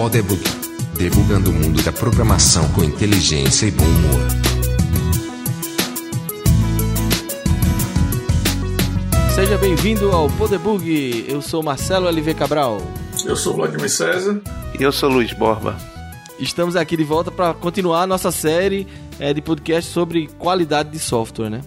Podebug, debugando o mundo da programação com inteligência e bom humor. Seja bem-vindo ao Podebug. Eu sou Marcelo LV Cabral. Eu sou Vladimir César. E eu sou Luiz Borba. Estamos aqui de volta para continuar a nossa série é, de podcast sobre qualidade de software, né?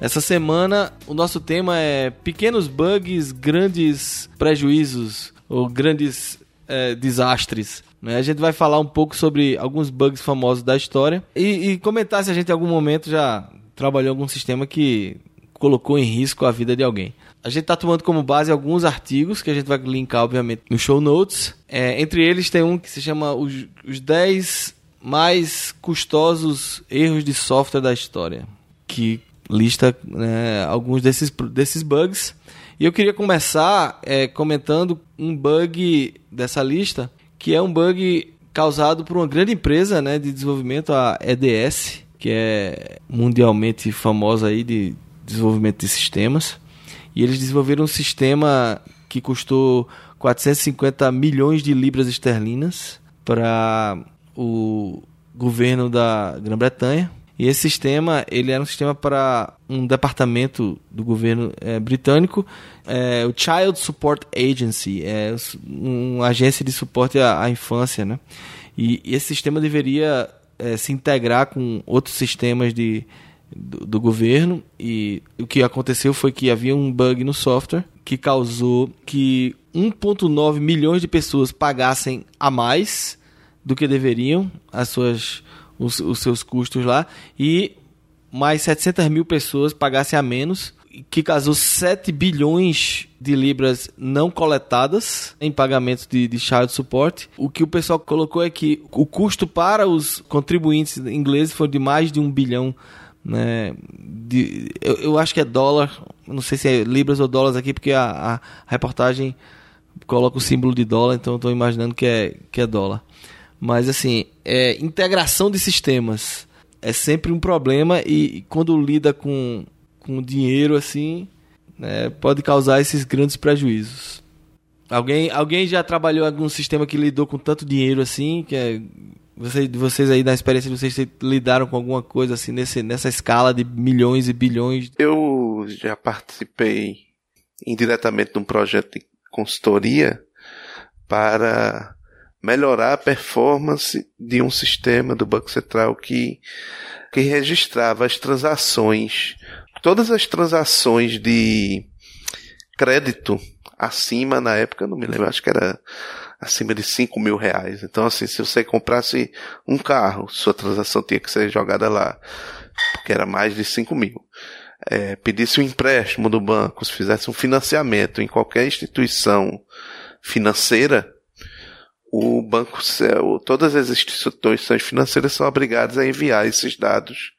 Essa semana o nosso tema é pequenos bugs, grandes prejuízos ou grandes é, desastres. Né? A gente vai falar um pouco sobre alguns bugs famosos da história e, e comentar se a gente em algum momento já trabalhou algum sistema que colocou em risco a vida de alguém. A gente está tomando como base alguns artigos que a gente vai linkar, obviamente, no show notes. É, entre eles tem um que se chama Os, os 10 mais custosos erros de software da história, que lista né, alguns desses, desses bugs. E eu queria começar é, comentando um bug dessa lista, que é um bug causado por uma grande empresa né, de desenvolvimento, a EDS, que é mundialmente famosa aí de desenvolvimento de sistemas. E eles desenvolveram um sistema que custou 450 milhões de libras esterlinas para o governo da Grã-Bretanha e esse sistema, ele era um sistema para um departamento do governo é, britânico, é, o Child Support Agency, é uma agência de suporte à, à infância, né? E, e, esse sistema deveria é, se integrar com outros sistemas de, do, do, governo e o que aconteceu foi que havia um bug no software que causou que 1.9 milhões de pessoas pagassem a mais do que deveriam as suas os, os seus custos lá e mais 700 mil pessoas pagassem a menos, que causou 7 bilhões de libras não coletadas em pagamentos de, de child support. O que o pessoal colocou é que o custo para os contribuintes ingleses foi de mais de um bilhão. Né, de, eu, eu acho que é dólar, não sei se é libras ou dólares aqui, porque a, a reportagem coloca o símbolo de dólar, então estou imaginando que é, que é dólar. Mas assim, é, integração de sistemas é sempre um problema e, quando lida com, com dinheiro assim, né, pode causar esses grandes prejuízos. Alguém, alguém já trabalhou em algum sistema que lidou com tanto dinheiro assim? Que é, vocês, vocês aí, na experiência de vocês, lidaram com alguma coisa assim nesse, nessa escala de milhões e bilhões? Eu já participei indiretamente de um projeto de consultoria para melhorar a performance de um sistema do Banco Central que, que registrava as transações, todas as transações de crédito acima, na época, não me lembro, acho que era acima de 5 mil reais. Então, assim, se você comprasse um carro, sua transação tinha que ser jogada lá, porque era mais de 5 mil. É, pedisse um empréstimo do banco, se fizesse um financiamento em qualquer instituição financeira, o banco, todas as instituições financeiras são obrigadas a enviar esses dados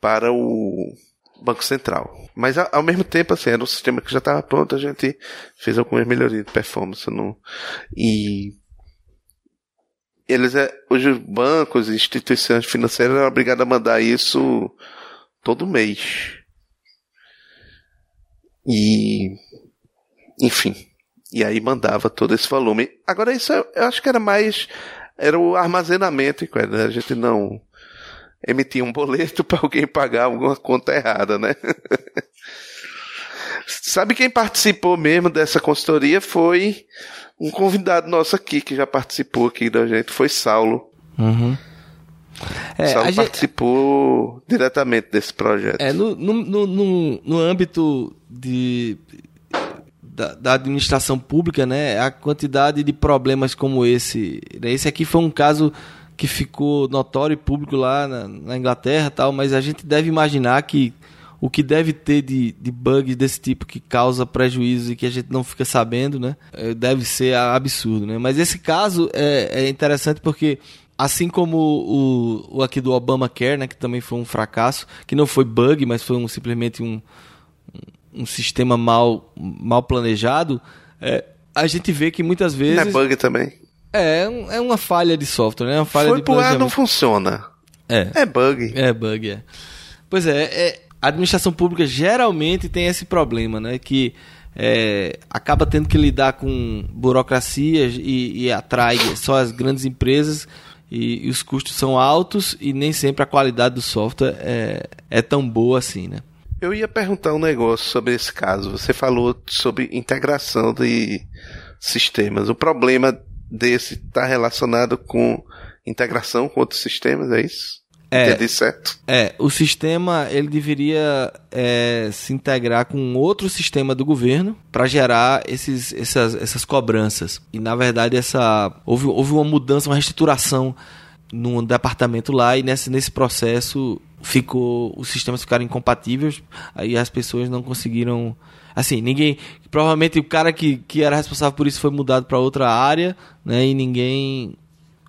para o Banco Central. Mas ao mesmo tempo, assim, era um sistema que já estava pronto, a gente fez algumas melhorias de performance no, e eles, é, os bancos e instituições financeiras eram obrigados a mandar isso todo mês. E, enfim, e aí mandava todo esse volume. Agora isso eu, acho que era mais era o armazenamento, né? a gente não emitia um boleto para alguém pagar alguma conta errada, né? Sabe quem participou mesmo dessa consultoria foi um convidado nosso aqui que já participou aqui da gente, foi Saulo. Uhum. É, Saulo participou gente... diretamente desse projeto. É, no, no, no, no âmbito de da, da, administração pública, né, a quantidade de problemas como esse. Né, esse aqui foi um caso que ficou notório e público lá na, na Inglaterra tal, mas a gente deve imaginar que o que deve ter de, de bugs desse tipo que causa prejuízo e que a gente não fica sabendo, né? É, deve ser absurdo, né? Mas esse caso é, é interessante porque assim como o, o aqui do Obamacare, né, que também foi um fracasso, que não foi bug, mas foi um, simplesmente um, um sistema mal, mal planejado, é, a gente vê que muitas vezes. Não é bug também. É, é uma falha de software, né? Uma falha Foi de pro ar, não funciona. É. É bug. É bug, é. Pois é, é, a administração pública geralmente tem esse problema, né? Que é, acaba tendo que lidar com burocracias e, e atrai só as grandes empresas e, e, os custos são altos e nem sempre a qualidade do software é, é tão boa assim, né? Eu ia perguntar um negócio sobre esse caso. Você falou sobre integração de sistemas. O problema desse está relacionado com integração com outros sistemas, é isso? É, Entendi certo? É, o sistema ele deveria é, se integrar com outro sistema do governo para gerar esses, essas, essas cobranças. E na verdade essa houve, houve uma mudança, uma reestruturação no departamento lá e nesse, nesse processo ficou os sistemas ficaram incompatíveis, aí as pessoas não conseguiram assim, ninguém, provavelmente o cara que, que era responsável por isso foi mudado para outra área, né, e ninguém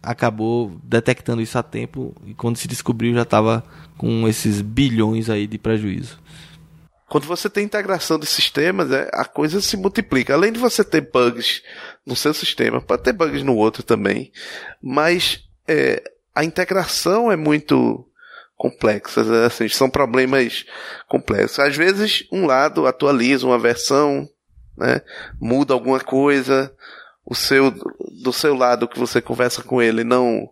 acabou detectando isso a tempo e quando se descobriu já estava com esses bilhões aí de prejuízo. Quando você tem integração de sistemas, é, a coisa se multiplica. Além de você ter bugs no seu sistema, pode ter bugs no outro também, mas é, a integração é muito complexa. Assim, são problemas complexos. Às vezes, um lado atualiza uma versão, né, muda alguma coisa, o seu do seu lado que você conversa com ele não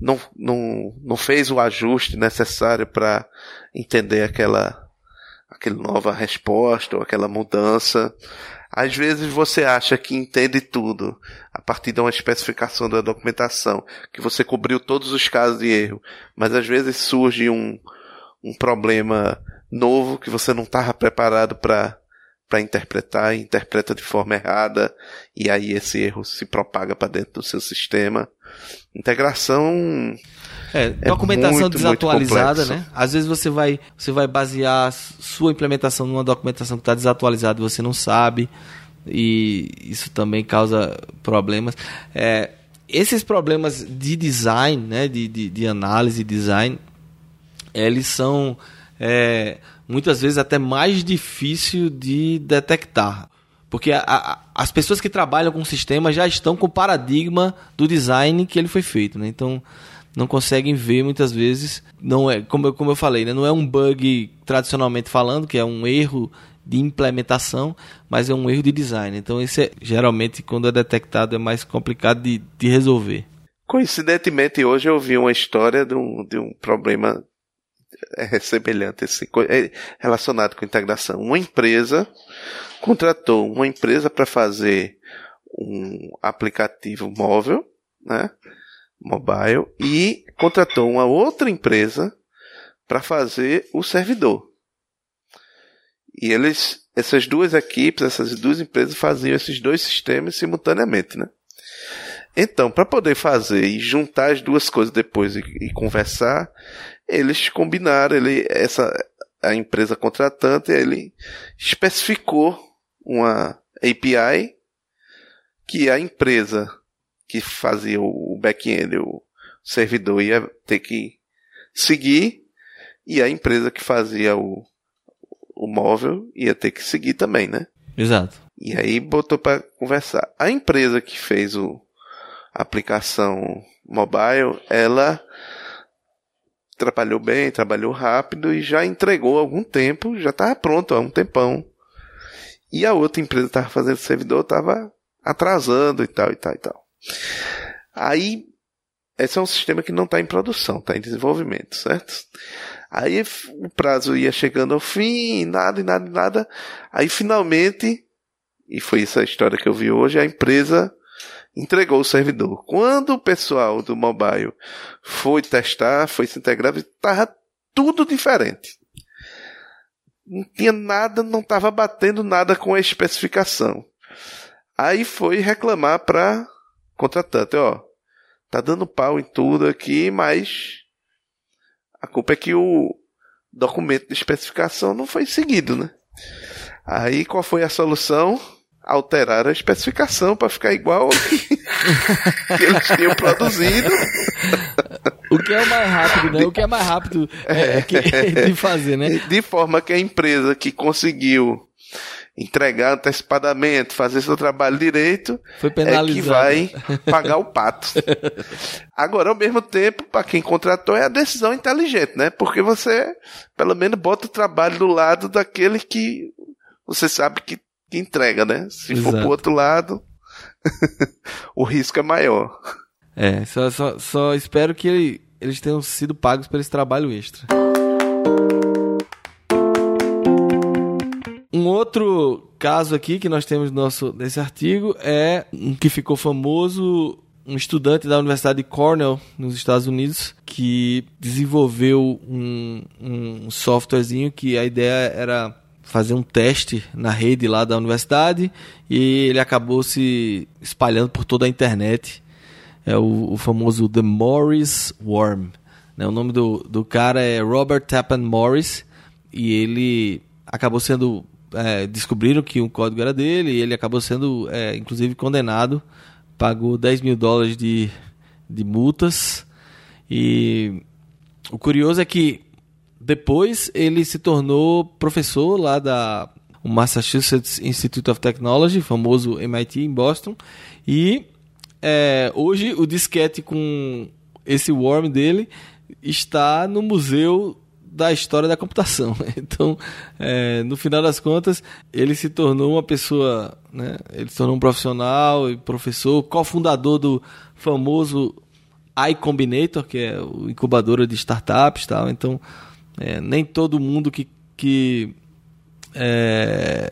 não, não, não fez o ajuste necessário para entender aquela aquela nova resposta ou aquela mudança. Às vezes você acha que entende tudo a partir de uma especificação da documentação, que você cobriu todos os casos de erro, mas às vezes surge um, um problema novo que você não estava preparado para para interpretar e interpreta de forma errada e aí esse erro se propaga para dentro do seu sistema. Integração é, documentação muito, desatualizada, muito né? Às vezes você vai você vai basear sua implementação numa documentação que está desatualizada e você não sabe e isso também causa problemas. É, esses problemas de design, né, de, de, de análise design, eles são é, muitas vezes até mais difícil de detectar. Porque a, a, as pessoas que trabalham com o sistema já estão com o paradigma do design que ele foi feito. Né? Então não conseguem ver muitas vezes. Não é, como eu, como eu falei, né? não é um bug tradicionalmente falando, que é um erro de implementação, mas é um erro de design. Então, isso é geralmente quando é detectado é mais complicado de, de resolver. Coincidentemente, hoje eu vi uma história de um, de um problema é semelhante, assim, é relacionado com integração. Uma empresa contratou uma empresa para fazer um aplicativo móvel, né, mobile, e contratou uma outra empresa para fazer o servidor. E eles, essas duas equipes, essas duas empresas faziam esses dois sistemas simultaneamente, né? Então, para poder fazer e juntar as duas coisas depois e, e conversar, eles combinaram, ele, essa, a empresa contratante, ele especificou uma API que a empresa que fazia o back-end, o servidor ia ter que seguir e a empresa que fazia o, o móvel ia ter que seguir também, né? Exato. E aí botou para conversar. A empresa que fez o a aplicação mobile, ela trabalhou bem, trabalhou rápido e já entregou algum tempo, já estava pronto há um tempão. E a outra empresa que estava fazendo servidor estava atrasando e tal e tal e tal. Aí, esse é um sistema que não está em produção, está em desenvolvimento, certo? Aí o prazo ia chegando ao fim, nada, e nada, e nada. Aí finalmente, e foi essa história que eu vi hoje, a empresa entregou o servidor. Quando o pessoal do mobile foi testar, foi se integrar, estava tudo diferente. Não tinha nada, não estava batendo nada com a especificação. Aí foi reclamar para contratante, ó, tá dando pau em tudo aqui, mas a culpa é que o documento de especificação não foi seguido, né? Aí qual foi a solução? Alterar a especificação para ficar igual que eles tinham produzido. O que é o mais rápido, né? O que é mais rápido é, é, de fazer, né? De forma que a empresa que conseguiu entregar antecipadamente, fazer seu trabalho direito, é que vai pagar o pato. Agora, ao mesmo tempo, para quem contratou, é a decisão inteligente, né? Porque você, pelo menos, bota o trabalho do lado daquele que você sabe que que entrega, né? Se Exato. for pro outro lado, o risco é maior. É, só, só, só espero que ele- eles tenham sido pagos por esse trabalho extra. Outro caso aqui que nós temos no nosso, nesse artigo é um que ficou famoso, um estudante da Universidade de Cornell, nos Estados Unidos, que desenvolveu um, um softwarezinho que a ideia era fazer um teste na rede lá da universidade e ele acabou se espalhando por toda a internet. É o, o famoso The Morris Worm. né? O nome do, do cara é Robert Tappan Morris e ele acabou sendo é, descobriram que o código era dele e ele acabou sendo é, inclusive condenado pagou 10 mil dólares de, de multas. E o curioso é que depois ele se tornou professor lá da Massachusetts Institute of Technology, famoso MIT em Boston, e é, hoje o disquete com esse worm dele está no museu da história da computação. Então, é, no final das contas, ele se tornou uma pessoa, né? Ele se tornou um profissional e professor, cofundador do famoso iCombinator, que é o incubadora de startups, tal. Então, é, nem todo mundo que, que é,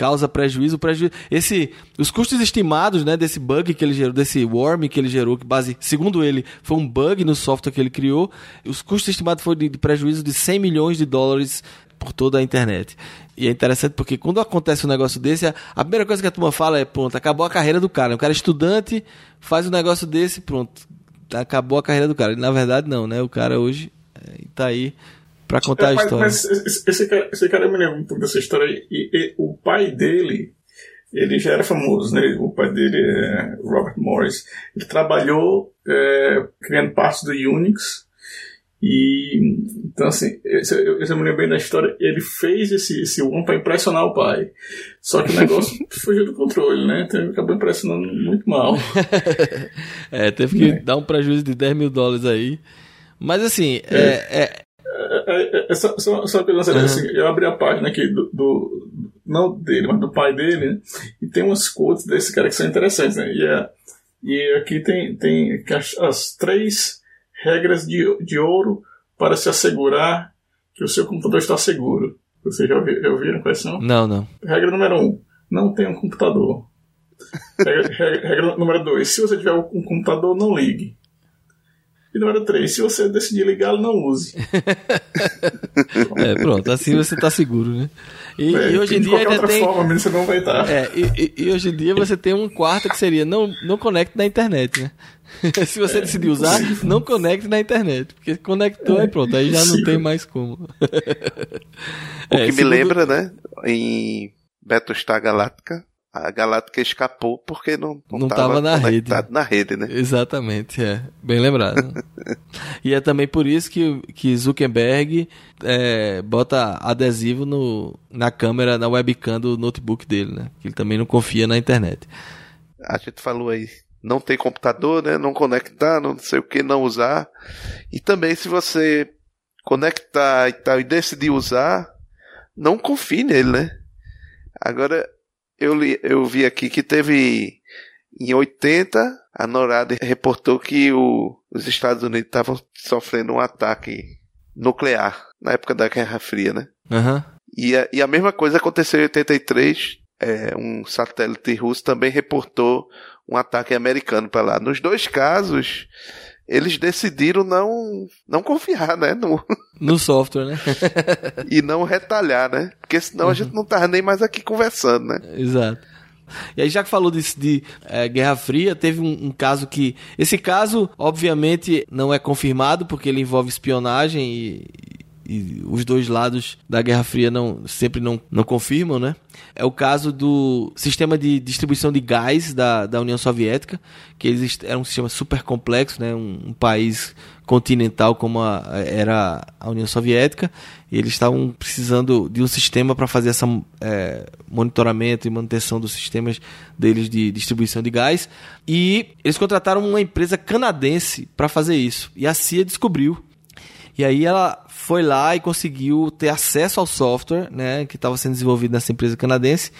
causa prejuízo, prejuízo. Esse, os custos estimados, né, desse bug que ele gerou, desse worm que ele gerou, que base, segundo ele, foi um bug no software que ele criou. Os custos estimados foram de, de prejuízo de 100 milhões de dólares por toda a internet. E é interessante porque quando acontece um negócio desse, a, primeira coisa que a turma fala é, pronto, acabou a carreira do cara. O cara é estudante, faz um negócio desse, pronto, acabou a carreira do cara. E, na verdade não, né? O cara hoje é, tá aí para contar É, a mas, história. mas esse, esse cara, esse cara eu me lembra um pouco dessa história. E, e o pai dele, ele já era famoso, né? O pai dele é Robert Morris. Ele trabalhou é, criando partes do Unix. E então assim, esse, eu, eu me lembro bem da história. Ele fez esse, esse one para impressionar o pai. Só que o negócio fugiu do controle, né? Então acabou impressionando muito mal. é, teve que dar um prejuízo de 10 mil dólares aí. Mas assim, é, é, É, é, é só, só, só uma coisa, Uhum. assim, eu abri a página aqui do, do- não dele, mas do pai dele, né? E tem umas quotes desse cara que são interessantes, né? E, é- e aqui tem, tem as, as três regras de, de ouro para se assegurar que o seu computador está seguro. Vocês já, ouvi- já ouviram quais são? não, não. Regra número um, não tenha um computador. Regra, regra- regra número dois, se você tiver um computador, não ligue. E número três, se você decidir ligá-lo, não use. É, pronto, assim você tá seguro, né? E, É, e hoje em dia ainda outra tem. forma, você não vai estar. É, e, e- e hoje em dia você tem um quarto que seria não, não conecte na internet, né? Se você É, decidir usar, não conecte na internet. Porque conectou, aí pronto, aí já não tem mais como. O É, que me segundo- lembra, né? Em Battlestar Galáctica, a Galáctica escapou porque não, Não tava na conectado na rede, né? Exatamente, é. Bem lembrado. e é também por isso que, que Zuckerberg é, bota adesivo no, na câmera, na webcam do notebook dele, né? Que ele também não confia na internet. A gente falou aí, não tem computador, né? Não conectar, não sei o que, não usar. E também se você conectar e tal e decidir usar, não confie nele, né? Agora, eu, li, eu vi aqui que teve em 80, a NORAD reportou que o, os Estados Unidos estavam sofrendo um ataque nuclear na época da Guerra Fria, né? Aham. E a, e a mesma coisa aconteceu em 83. É, um satélite russo também reportou um ataque americano para lá. Nos dois casos, eles decidiram não, não confiar, né? No, No software, né? e não retalhar, né? Porque senão a gente não tava nem mais aqui conversando, né? Exato. E aí, já que falou disso de eh, Guerra Fria, teve um, um caso que. Esse caso, obviamente, não é confirmado, porque ele envolve espionagem e, e os dois lados da Guerra Fria não, sempre não, não confirmam, né? É o caso do sistema de distribuição de gás da, da União Soviética, que eles era um sistema super complexo, né? Um, um país continental como a, era a União Soviética, e eles estavam precisando de um sistema para fazer essa é, monitoramento e manutenção dos sistemas deles de distribuição de gás, e eles contrataram uma empresa canadense para fazer isso, e a CIA descobriu. E aí ela foi lá e conseguiu ter acesso ao software, né, que estava sendo desenvolvido nessa empresa canadense.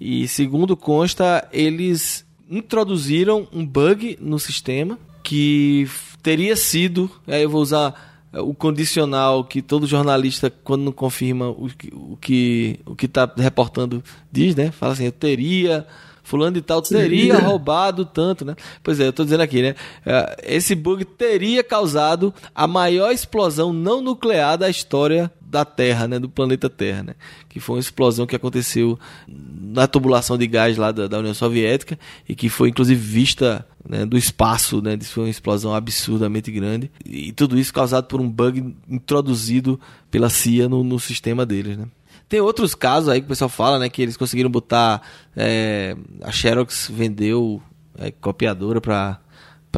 E segundo consta, eles introduziram um bug no sistema que teria sido, aí eu vou usar o condicional que todo jornalista quando não confirma o que o que o está reportando diz, né? Fala assim, eu teria fulano de tal teria roubado tanto, né? Pois é, eu estou dizendo aqui, né? É, esse bug teria causado a maior explosão não nuclear da história da Terra, né, do planeta Terra, né, que foi uma explosão que aconteceu na tubulação de gás lá da, da União Soviética e que foi inclusive vista né, do espaço, né, foi uma explosão absurdamente grande e tudo isso causado por um bug introduzido pela CIA no, no sistema deles, né. Tem outros casos aí que o pessoal fala, né, que eles conseguiram botar é, a Xerox vendeu é, copiadora para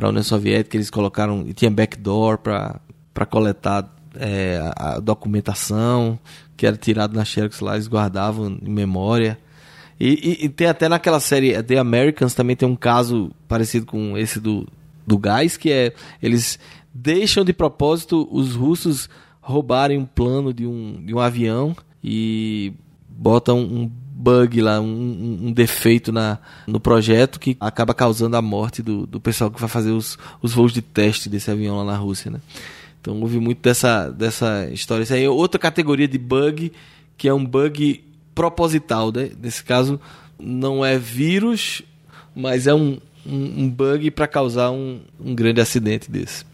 a União Soviética, eles colocaram e tinha backdoor para para coletar é, a documentação que era tirado na Xerox lá, eles guardavam em memória. E, e, e, tem até naquela série The Americans também tem um caso parecido com esse do, do gás, que é eles deixam de propósito os russos roubarem um plano de um, de um avião e botam um bug lá, um, um, defeito na, no projeto que acaba causando a morte do, do pessoal que vai fazer os, os voos de teste desse avião lá na Rússia, né? Então houve muito dessa, dessa história. Isso aí é outra categoria de bug, que é um bug proposital. Né? Nesse caso, não é vírus, mas é um, um, um bug para causar um, um grande acidente desse.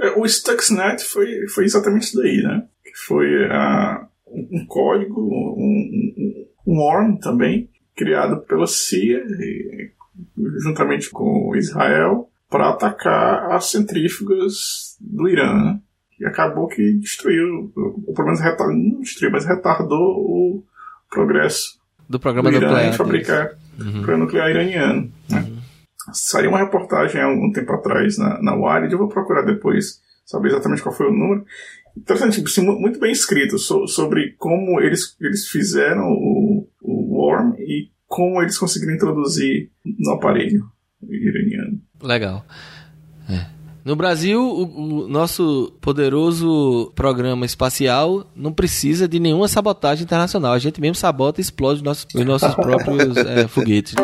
É, o Stuxnet foi, foi exatamente isso daí, né? Foi uh, um código, um, um worm também, criado pela CIA, juntamente com Israel, para atacar as centrífugas do Irã, né? E acabou que destruiu, ou pelo menos retardou, não destruiu, mas retardou o progresso do programa do Irã nuclear, em fabricar uhum. programa nuclear iraniano. Né? Uhum. Saiu uma reportagem há um tempo atrás na, na Wired, eu vou procurar depois saber exatamente qual foi o número. Interessante, assim, muito bem escrito so, sobre como eles, eles fizeram o, o Worm e como eles conseguiram introduzir no aparelho iraniano. Legal. É. No Brasil, o, o, nosso poderoso programa espacial não precisa de nenhuma sabotagem internacional. A gente mesmo sabota e explode os nossos, os nossos próprios é, foguetes.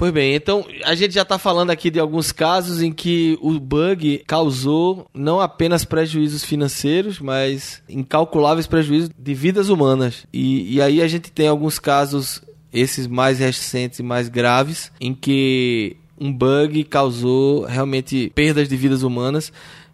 Pois bem, então a gente já está falando aqui de alguns casos em que o bug causou não apenas prejuízos financeiros, mas incalculáveis prejuízos de vidas humanas. E, e aí a gente tem alguns casos esses mais recentes e mais graves, em que um bug causou realmente perdas de vidas humanas.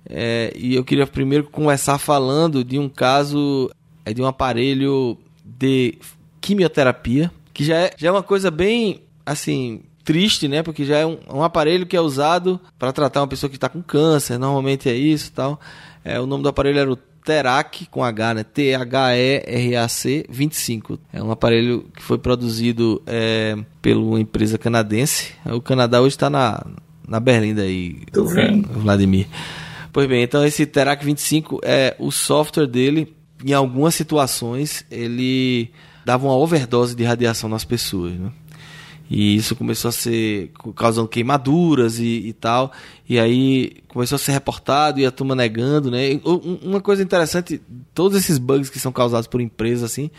É, e eu queria primeiro começar falando de um caso é, de um aparelho de quimioterapia, que já é, já é uma coisa bem assim triste, né? Porque já é um, um aparelho que é usado para tratar uma pessoa que está com câncer, normalmente é isso, tal. É, o nome do aparelho era o Terac com H, né? T-H-E-R-A-C 25. É um aparelho que foi produzido é, pela empresa canadense. O Canadá hoje está na, na Berlinda aí, Tô vendo. Vladimir. Pois bem, então esse Terac 25 é o software dele. Em algumas situações ele dava uma overdose de radiação nas pessoas, né? E isso começou a ser causando queimaduras e, e, tal. E aí começou a ser reportado e a turma negando, né? Uma coisa interessante, todos esses bugs que são causados por empresas assim,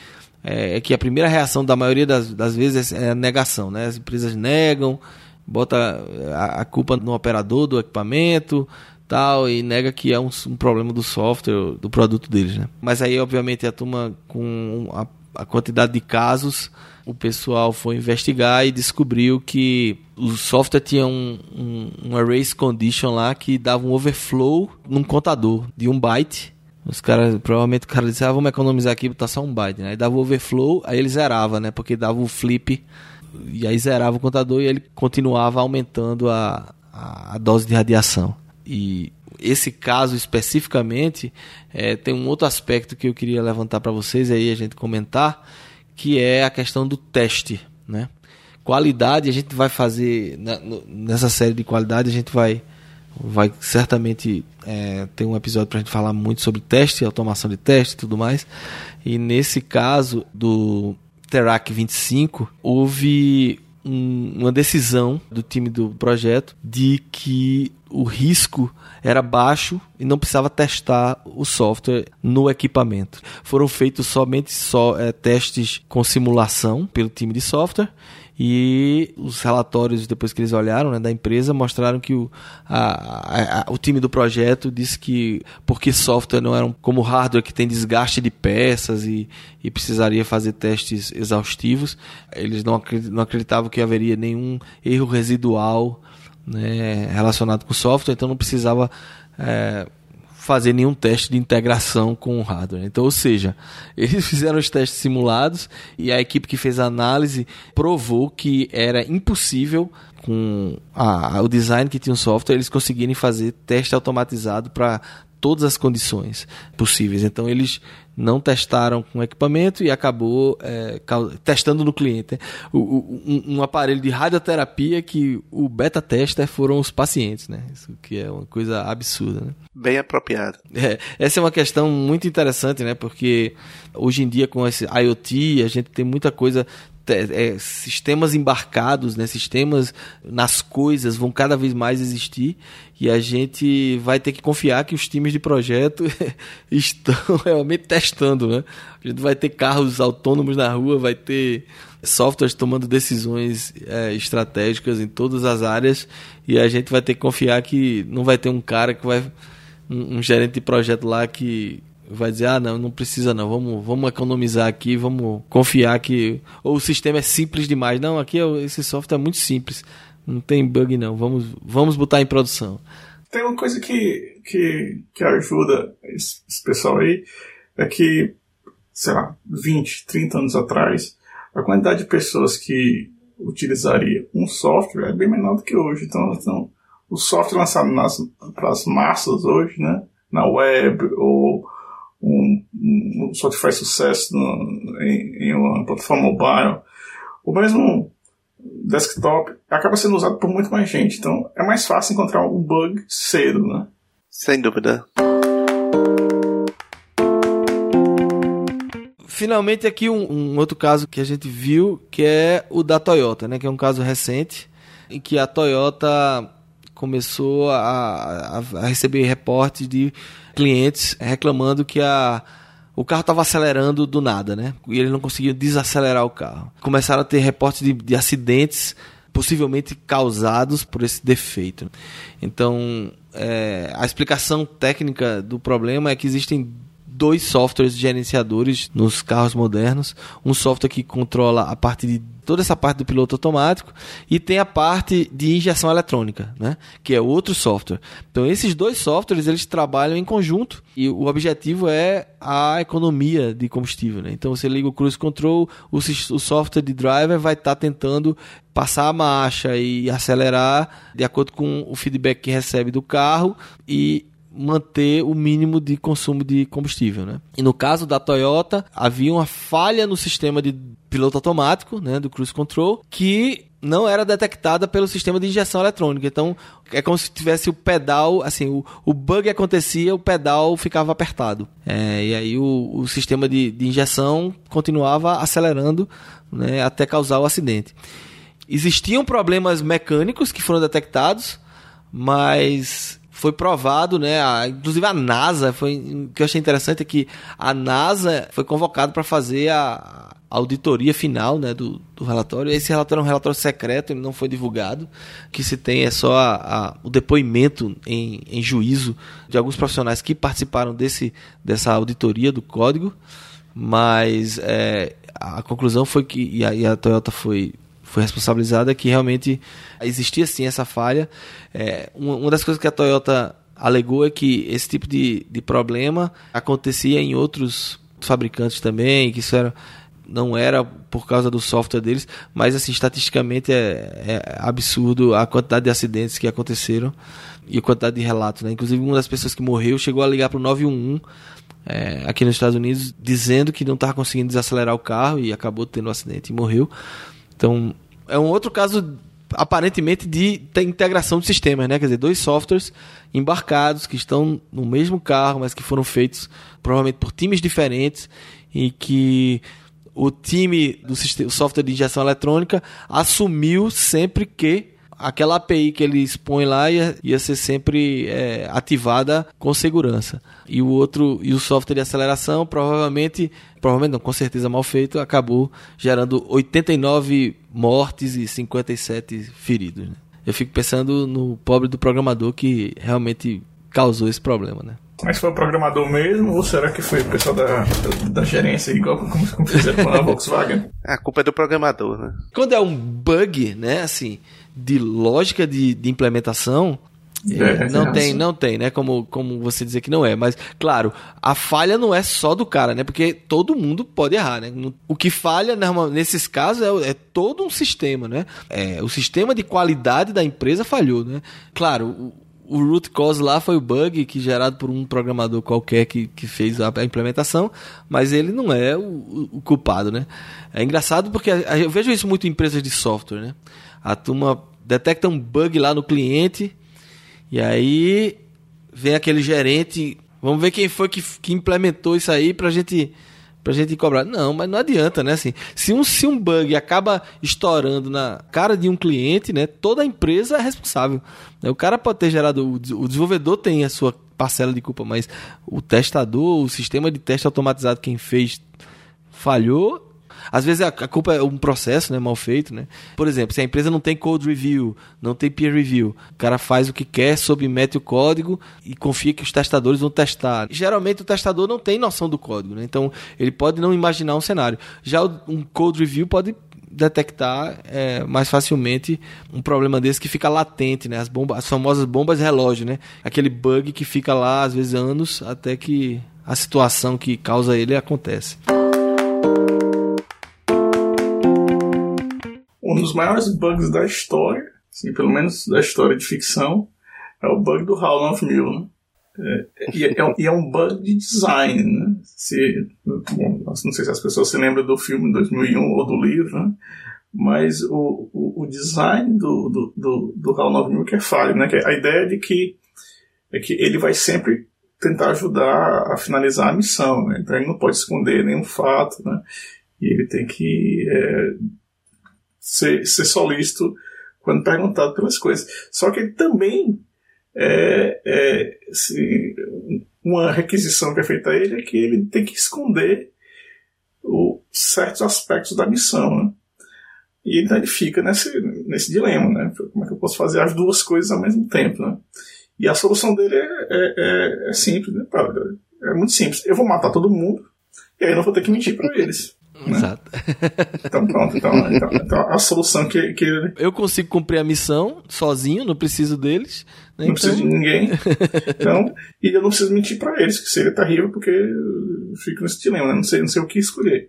é, é que a primeira reação da maioria das, das vezes é a negação, né? As empresas negam, bota a, a culpa no operador do equipamento, tal e nega que é um, um, problema do software, do produto deles, né? Mas aí, obviamente, a turma com a, a quantidade de casos o pessoal foi investigar e descobriu que o software tinha um, um, um erase condition lá que dava um overflow num contador de um byte. Os caras, provavelmente o cara disse, ah, vamos economizar aqui e botar só um byte, né? Aí dava o overflow, aí ele zerava, né? Porque dava o flip e aí zerava o contador e ele continuava aumentando a, a, dose de radiação. E esse caso especificamente é, tem um outro aspecto que eu queria levantar para vocês aí a gente comentar que é a questão do teste, né? Qualidade, a gente vai fazer nessa série de qualidade, a gente vai vai certamente é, ter um episódio para a gente falar muito sobre teste, automação de teste e tudo mais. E nesse caso do Terac 25, houve um, uma decisão do time do projeto de que o risco era baixo e não precisava testar o software no equipamento. Foram feitos somente só, é, testes com simulação pelo time de software e os relatórios, depois que eles olharam né, da empresa, mostraram que o, a, a, o time do projeto disse que, porque software não era um, como hardware que tem desgaste de peças e, e precisaria fazer testes exaustivos, eles não, não acreditavam que haveria nenhum erro residual né, relacionado com software, então não precisava é, fazer nenhum teste de integração com o hardware. Então, ou seja, eles fizeram os testes simulados e a equipe que fez a análise provou que era impossível com a, o design que tinha o software eles conseguirem fazer teste automatizado para todas as condições possíveis. Então eles não testaram com equipamento e acabou é, testando no cliente. Né? O, o, um, um, aparelho de radioterapia que o beta tester foram os pacientes, né? Isso que é uma coisa absurda, né? Bem apropriado. É, essa é uma questão muito interessante, né? Porque hoje em dia com esse IoT a gente tem muita coisa é, sistemas embarcados, né, sistemas nas coisas vão cada vez mais existir e a gente vai ter que confiar que os times de projeto estão realmente testando. Né? A gente vai ter carros autônomos na rua, vai ter softwares tomando decisões é, estratégicas em todas as áreas e a gente vai ter que confiar que não vai ter um cara que vai. um, um gerente de projeto lá que vai dizer, ah, não, não precisa não, vamos, vamos economizar aqui, vamos confiar que ou o sistema é simples demais. Não, aqui é esse software é muito simples, não tem bug não, vamos, vamos botar em produção. Tem uma coisa que, que, que ajuda esse, pessoal aí, é que, sei lá, 20, 30 anos atrás, a quantidade de pessoas que utilizaria um software é bem menor do que hoje. Então, então o software lançado para as massas hoje, né, na web ou um, um software que faz sucesso no, em, em, uma plataforma mobile, o mesmo desktop acaba sendo usado por muito mais gente. Então é mais fácil encontrar um bug cedo, né? Sem dúvida. Finalmente aqui um, um, outro caso que a gente viu, que é o da Toyota, né? Que é um caso recente em que a Toyota começou a, a, receber reportes de clientes reclamando que a, o carro estava acelerando do nada, né? E ele não conseguia desacelerar o carro. Começaram a ter reportes de, de acidentes possivelmente causados por esse defeito. Então, é, a explicação técnica do problema é que existem dois softwares gerenciadores nos carros modernos. Um software que controla a parte de toda essa parte do piloto automático e tem a parte de injeção eletrônica, né? que é outro software. Então esses dois softwares eles trabalham em conjunto e o objetivo é a economia de combustível. Né? Então você liga o cruise control, o, o software de driver vai estar tá tentando passar a marcha e acelerar de acordo com o feedback que recebe do carro e manter o mínimo de consumo de combustível, né? E no caso da Toyota, havia uma falha no sistema de piloto automático, né, do cruise control, que não era detectada pelo sistema de injeção eletrônica. Então, é como se tivesse o pedal, assim, o, o bug acontecia, o pedal ficava apertado. É, e aí o, o sistema de, de injeção continuava acelerando né, até causar o acidente. Existiam problemas mecânicos que foram detectados, mas foi provado, né? A, inclusive a NASA, foi, o que eu achei interessante é que a NASA foi convocada para fazer a, a, auditoria final né, do, do, relatório. Esse relatório é um relatório secreto, ele não foi divulgado. O que se tem é só a, o depoimento em, em juízo de alguns profissionais que participaram desse, dessa auditoria do código. Mas é, a conclusão foi que, e a, e a Toyota foi foi responsabilizada que realmente existia sim essa falha. É, uma, uma, das coisas que a Toyota alegou é que esse tipo de, de problema acontecia em outros fabricantes também, que isso era, não era por causa do software deles, mas assim, estatisticamente é, é absurdo a quantidade de acidentes que aconteceram e a quantidade de relatos. Né? Inclusive, uma das pessoas que morreu chegou a ligar para o 911 é, aqui nos Estados Unidos dizendo que não estava conseguindo desacelerar o carro e acabou tendo um acidente e morreu. Então, é um outro caso aparentemente de integração de sistemas, né? Quer dizer, dois softwares embarcados que estão no mesmo carro, mas que foram feitos provavelmente por times diferentes e que o time do software de injeção eletrônica assumiu sempre que aquela API que ele expõe lá ia, ia ser sempre é, ativada com segurança. E o outro, e o software de aceleração, provavelmente, provavelmente não, com certeza mal feito, acabou gerando 89 mortes e 57 feridos. Né? Eu fico pensando no pobre do programador que realmente causou esse problema, né? Mas foi o programador mesmo ou será que foi o pessoal da, da gerência, igual como, como fizeram com a Volkswagen? A culpa é do programador, né? Quando é um bug, né, assim, de lógica de, de implementação, é, não tem, não tem, né? Como, como você dizer que não é. Mas, claro, a falha não é só do cara, né? Porque todo mundo pode errar, né? O que falha nesses casos é, é todo um sistema, né? É, o sistema de qualidade da empresa falhou, né? Claro, o root cause lá foi o bug que gerado por um programador qualquer que, que fez a, implementação, mas ele não é o, o, culpado, né? É engraçado porque eu vejo isso muito em empresas de software, né? A turma detecta um bug lá no cliente e aí vem aquele gerente, vamos ver quem foi que, que implementou isso aí pra gente pra gente cobrar. Não, mas não adianta, né? Assim, se um, se um bug acaba estourando na cara de um cliente, né? Toda a empresa é responsável. O cara pode ter gerado, o desenvolvedor tem a sua parcela de culpa, mas o testador, o sistema de teste automatizado, quem fez falhou, às vezes a, culpa é um processo, né, mal feito, né? Por exemplo, se a empresa não tem code review, não tem peer review, o cara faz o que quer, submete o código e confia que os testadores vão testar. Geralmente o testador não tem noção do código, né? Então ele pode não imaginar um cenário. Já um code review pode detectar é, mais facilmente um problema desse que fica latente, né? As, as famosas bombas relógio, né? Aquele bug que fica lá às vezes anos até que a situação que causa ele acontece. Um dos maiores bugs da história, assim, pelo menos da história de ficção, é o bug do HAL 9000. Né? É, e, é, e, é, um bug de design. Né? Se, não sei se as pessoas se lembram do filme 2001 ou do livro, né? mas o, o, o, design do, do, do, do HAL 9000 que é falho. Né? Que é a ideia de que, é que ele vai sempre tentar ajudar a finalizar a missão. Né? Então ele não pode esconder nenhum fato. Né? E ele tem que é, ser, ser solícito quando perguntado pelas coisas. Só que ele também é, é, se, uma requisição que é feita a ele é que ele tem que esconder o, certos aspectos da missão. Né? E então ele fica nesse, nesse dilema, né? Como é que eu posso fazer as duas coisas ao mesmo tempo, né? E a solução dele é, é, é, é simples, né? É muito simples. Eu vou matar todo mundo e aí não vou ter que mentir para eles. Né? Exato. Então pronto, então, então, então, a solução que, que. Eu consigo cumprir a missão sozinho, não preciso deles. Né? Não então... preciso de ninguém. Então, e eu não preciso mentir para eles, que seria terrível, porque fico nesse dilema, né? não, sei, não sei o que escolher.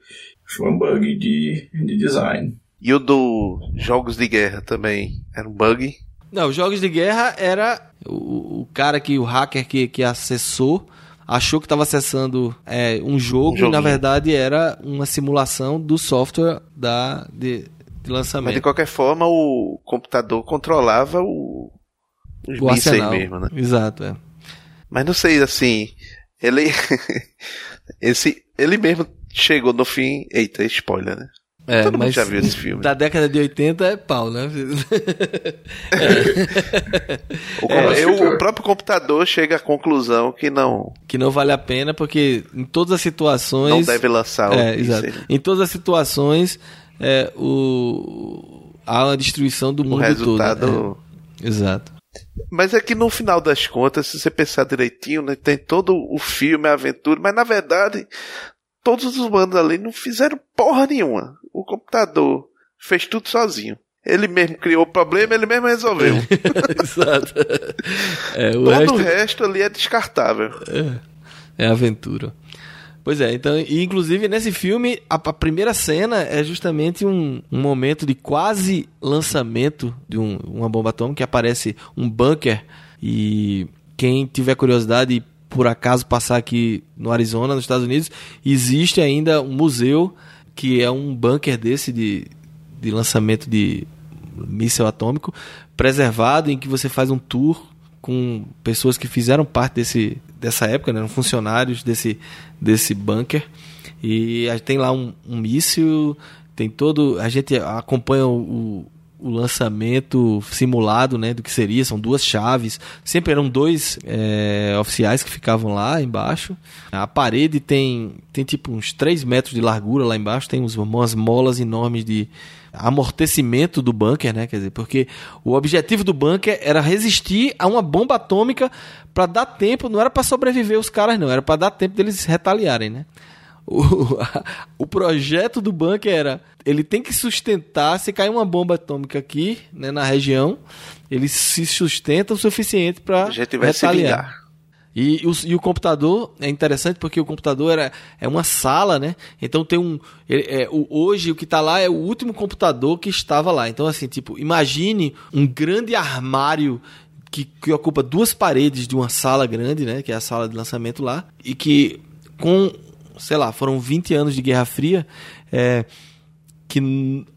Foi um bug de, de design. E o do jogos de guerra também era um bug? Não, os jogos de guerra era o, o cara que, o hacker que, que acessou achou que estava acessando é, um jogo um e na verdade era uma simulação do software da, de, de lançamento. Mas de qualquer forma o computador controlava o, os o arsenal. mesmo, né? Exato, é. Mas não sei, assim, ele esse ele mesmo chegou no fim, eita, spoiler, né? É, Todo mas já viu esse filme. Da década de 80 é pau, né? é. o, é, eu, o, próprio computador chega à conclusão que não. Que não vale a pena, porque em todas as situações. Não deve lançar o. É, exato. Em todas as situações, é, o, há uma destruição do o mundo resultado... todo. É. Exato. Mas é que no final das contas, se você pensar direitinho, né, tem todo o filme, a aventura, mas na verdade, todos os humanos ali não fizeram porra nenhuma o computador fez tudo sozinho. Ele mesmo criou o problema, ele mesmo resolveu. Exato. É, o Todo resto... o resto ali é descartável. É, é aventura. Pois é, então, e inclusive nesse filme, a, a primeira cena é justamente um, um, momento de quase lançamento de um, uma bomba atômica, que aparece um bunker e quem tiver curiosidade e por acaso passar aqui no Arizona, nos Estados Unidos, existe ainda um museu que é um bunker desse de, de lançamento de míssil atômico, preservado, em que você faz um tour com pessoas que fizeram parte desse, dessa época, né, funcionários desse, desse bunker. E tem lá um, um míssil, tem todo. A gente acompanha o, o lançamento simulado, né, do que seria. São duas chaves. Sempre eram dois é, oficiais que ficavam lá embaixo. A parede tem, tem tipo uns 3 metros de largura lá embaixo. Tem umas molas enormes de amortecimento do bunker, né? Quer dizer, porque o objetivo do bunker era resistir a uma bomba atômica para dar tempo, não era para sobreviver os caras não, era para dar tempo deles retaliarem, né? O, o projeto do bunker era ele tem que sustentar se cair uma bomba atômica aqui né, na região ele se sustenta o suficiente para retaliar e, o, e o computador é interessante porque o computador era, é uma sala, né? Então tem um. É, é, o, hoje o que está lá é o último computador que estava lá. Então, assim, tipo, imagine um grande armário que, que ocupa duas paredes de uma sala grande, né? Que é a sala de lançamento lá. E que com sei lá, foram 20 anos de Guerra Fria, é, que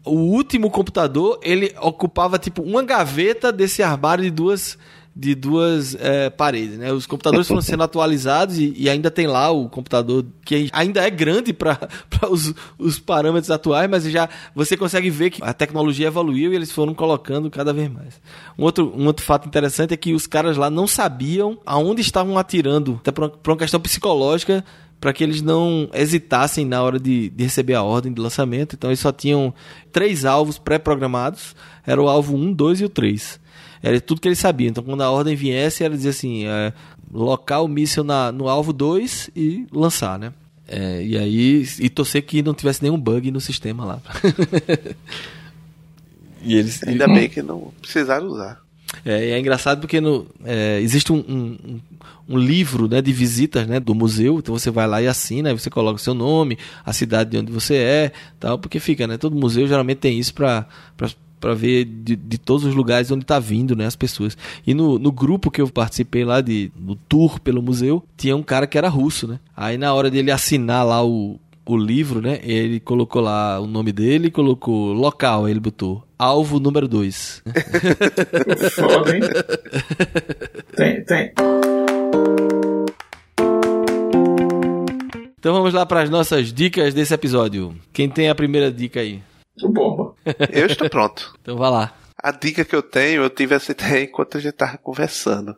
o último computador ele ocupava tipo uma gaveta desse armário de duas de duas é, paredes, né? Os computadores foram sendo atualizados e, e, ainda tem lá o computador que ainda é grande para os, os parâmetros atuais, mas já você consegue ver que a tecnologia evoluiu e eles foram colocando cada vez mais. Um outro, um outro fato interessante é que os caras lá não sabiam aonde estavam atirando, até por uma questão psicológica para que eles não hesitassem na hora de, de, receber a ordem de lançamento. Então eles só tinham três alvos pré-programados, era o alvo 1, 2 e o 3. Era tudo que eles sabiam. Então quando a ordem viesse, era dizer assim, é, locar o míssil na, no alvo 2 e lançar, né? É, e aí, e torcer que não tivesse nenhum bug no sistema lá. e eles, Ainda bem que não precisaram usar. É, é engraçado porque no, é, existe um, um, um, livro né, de visitas né, do museu, então você vai lá e assina, aí você coloca o seu nome, a cidade de onde você é, tal, porque fica, né? Todo museu geralmente tem isso para ver de, de, todos os lugares onde está vindo né, as pessoas. E no, no grupo que eu participei lá, de, no tour pelo museu, tinha um cara que era russo, né? Aí na hora dele assinar lá o, o livro, né? Ele colocou lá o nome dele, colocou local, ele botou alvo número 2. Foda, hein? tem, tem. Então vamos lá para as nossas dicas desse episódio. Quem tem a primeira dica aí? O Bomba. Eu estou pronto. então vá lá. A dica que eu tenho, eu tive essa ideia enquanto a gente estava conversando.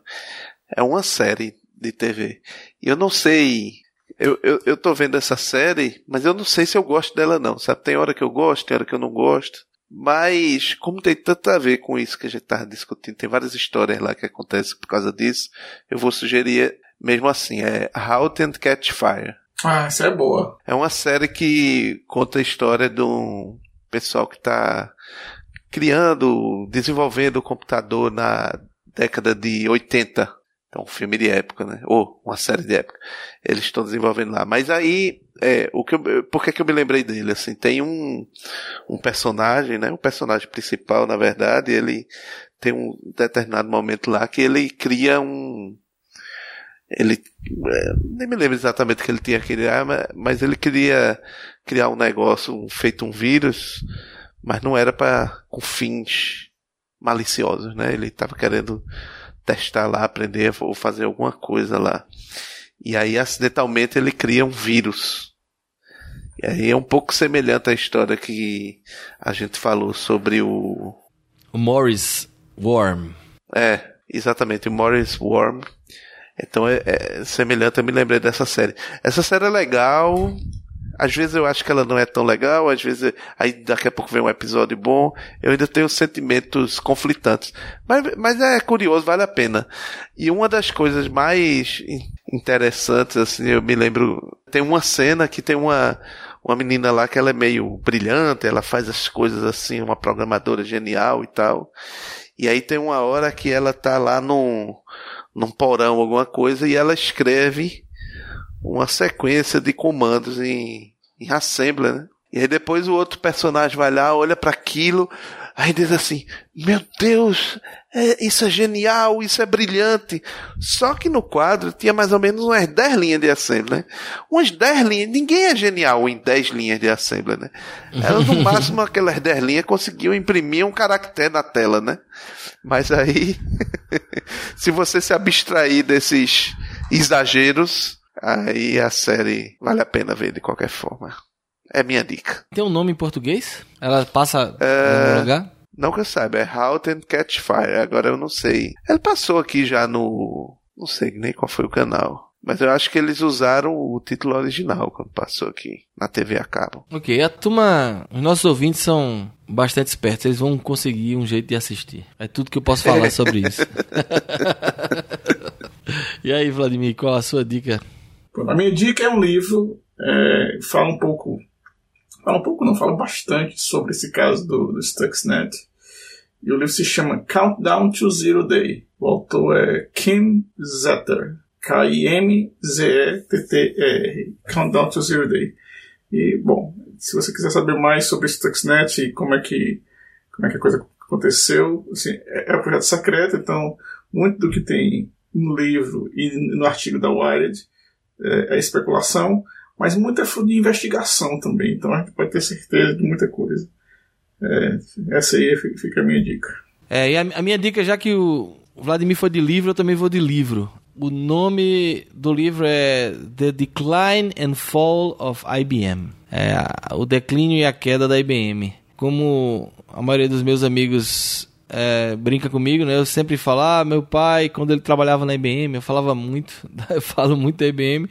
É uma série de TV. E eu não sei eu, eu, eu tô vendo essa série, mas eu não sei se eu gosto dela não, sabe? Tem hora que eu gosto, tem hora que eu não gosto. Mas, como tem tanto a ver com isso que a gente tava discutindo, tem várias histórias lá que acontecem por causa disso, eu vou sugerir mesmo assim, é How to Catch Fire. Ah, essa é boa. É uma série que conta a história de um pessoal que está criando, desenvolvendo o computador na década de 80 é um filme de época, né? Ou uma série de época. Eles estão desenvolvendo lá. Mas aí, é, o que eu, por que, que eu me lembrei dele? Assim, tem um, um personagem, né? Um personagem principal, na verdade, ele tem um determinado momento lá que ele cria um, ele é, nem me lembro exatamente o que ele tinha criado, mas ele queria criar um negócio, um, feito um vírus, mas não era para com fins maliciosos, né? Ele estava querendo testar lá, aprender ou fazer alguma coisa lá. E aí, acidentalmente, ele cria um vírus. E aí é um pouco semelhante à história que a gente falou sobre o. O Morris Worm. É, exatamente, o Morris Worm. Então é, é semelhante, eu me lembrei dessa série. Essa série é legal, às vezes eu acho que ela não é tão legal, às vezes aí daqui a pouco vem um episódio bom. Eu ainda tenho sentimentos conflitantes. Mas, mas é curioso, vale a pena. E uma das coisas mais interessantes, assim, eu me lembro, tem uma cena que tem uma, uma menina lá que ela é meio brilhante, ela faz as coisas assim, uma programadora genial e tal. E aí tem uma hora que ela tá lá num, num porão, alguma coisa, e ela escreve uma sequência de comandos em, em Assembler, né? E aí depois o outro personagem vai lá, olha para aquilo, aí diz assim: Meu Deus, é, isso é genial, isso é brilhante. Só que no quadro tinha mais ou menos umas 10 linhas de Assembler, né? Umas 10 linhas, ninguém é genial em 10 linhas de Assembler, né? Ela, no máximo, aquelas 10 linhas conseguiu imprimir um caractere na tela, né? Mas aí, se você se abstrair desses exageros, Aí a série vale a pena ver de qualquer forma. É minha dica. Tem um nome em português? Ela passa é... em algum lugar? Não que eu saiba, é Halt and Catch Fire. Agora eu não sei. Ele passou aqui já no. Não sei nem qual foi o canal. Mas eu acho que eles usaram o título original quando passou aqui na TV a cabo. Ok, a turma. Os nossos ouvintes são bastante espertos, eles vão conseguir um jeito de assistir. É tudo que eu posso falar sobre isso. e aí, Vladimir, qual a sua dica? A minha dica é um livro, é, fala um pouco. Fala um pouco, não, fala bastante sobre esse caso do, do Stuxnet. E o livro se chama Countdown to Zero Day. O autor é Kim Zetter. K-I-M-Z-E-T-T-E-R. Countdown to Zero Day. E, bom, se você quiser saber mais sobre Stuxnet e como é que, como é que a coisa aconteceu, assim, é, é um projeto secreto, então muito do que tem no livro e no artigo da Wired é, é especulação, mas muito é fruto de investigação também, então a gente pode ter certeza de muita coisa. É, essa aí fica a minha dica. É, e a, a minha dica, já que o Vladimir foi de livro, eu também vou de livro. O nome do livro é The Decline and Fall of IBM. É o declínio e a queda da IBM. Como a maioria dos meus amigos é, brinca comigo, né? Eu sempre falo, ah, meu pai, quando ele trabalhava na IBM, eu falava muito, eu falo muito da IBM,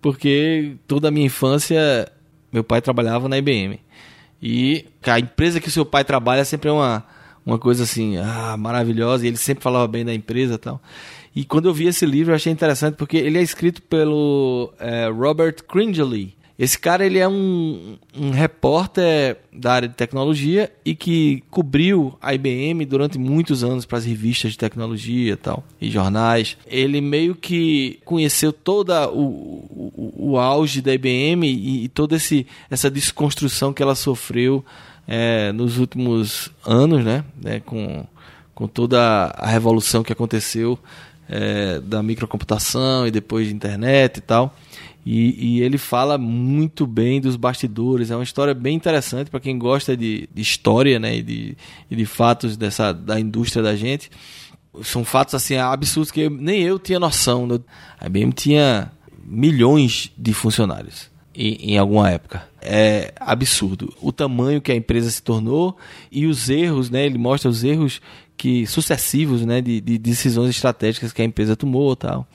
porque toda a minha infância, meu pai trabalhava na IBM. E a empresa que o seu pai trabalha sempre é uma, uma coisa assim, ah, maravilhosa, e ele sempre falava bem da empresa e tal. E quando eu vi esse livro, eu achei interessante porque ele é escrito pelo é, Robert Cringely. Esse cara ele é um, um repórter da área de tecnologia e que cobriu a IBM durante muitos anos para as revistas de tecnologia e tal, e jornais. Ele meio que conheceu toda o, o, o auge da IBM e, e toda esse, essa desconstrução que ela sofreu é, nos últimos anos, né? É, com, com toda a revolução que aconteceu é, da microcomputação e depois de internet e tal. E, e, ele fala muito bem dos bastidores. É uma história bem interessante para quem gosta de, de, história né, e, de, e de fatos dessa, da indústria da gente. São fatos assim absurdos que nem eu tinha noção. Né? A IBM tinha milhões de funcionários em, em, alguma época. É absurdo o tamanho que a empresa se tornou e os erros, né? Ele mostra os erros que sucessivos, né, de, de decisões estratégicas que a empresa tomou, tal.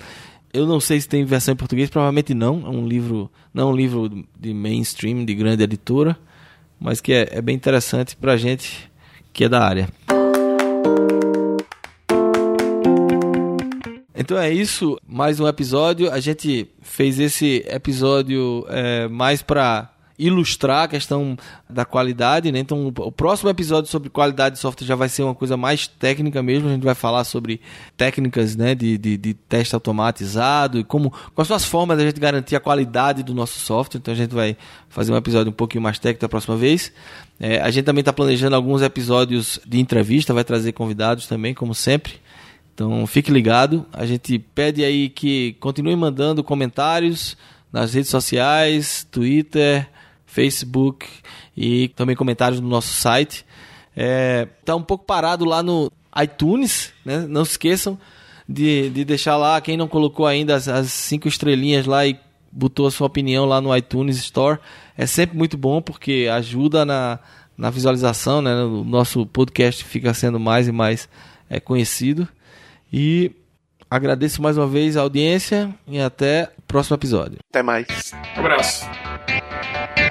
Eu não sei se tem versão em português, provavelmente não. É um livro, não é um livro de mainstream, de grande editora, mas que é, é bem interessante para gente que é da área. Então é isso, mais um episódio. A gente fez esse episódio é, mais para ilustrar a questão da qualidade, né? Então, o próximo episódio sobre qualidade de software já vai ser uma coisa mais técnica mesmo. A gente vai falar sobre técnicas, né, de, de, de teste automatizado e como quais são as formas da gente garantir a qualidade do nosso software. Então, a gente vai fazer um episódio um pouquinho mais técnico da próxima vez. É, a gente também está planejando alguns episódios de entrevista, vai trazer convidados também, como sempre. Então, fique ligado. A gente pede aí que continue mandando comentários nas redes sociais, Twitter, Facebook e também comentários no nosso site. É, tá um pouco parado lá no iTunes, né? Não se esqueçam de, de deixar lá, quem não colocou ainda as, as cinco estrelinhas lá e botou a sua opinião lá no iTunes Store. É sempre muito bom porque ajuda na, na visualização, né? O nosso podcast fica sendo mais e mais é, conhecido. E agradeço mais uma vez a audiência e até o próximo episódio. Até mais. Um abraço.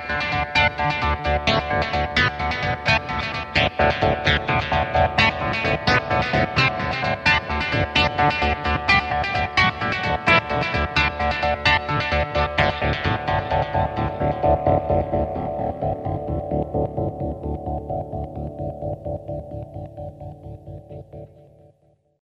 Thank you.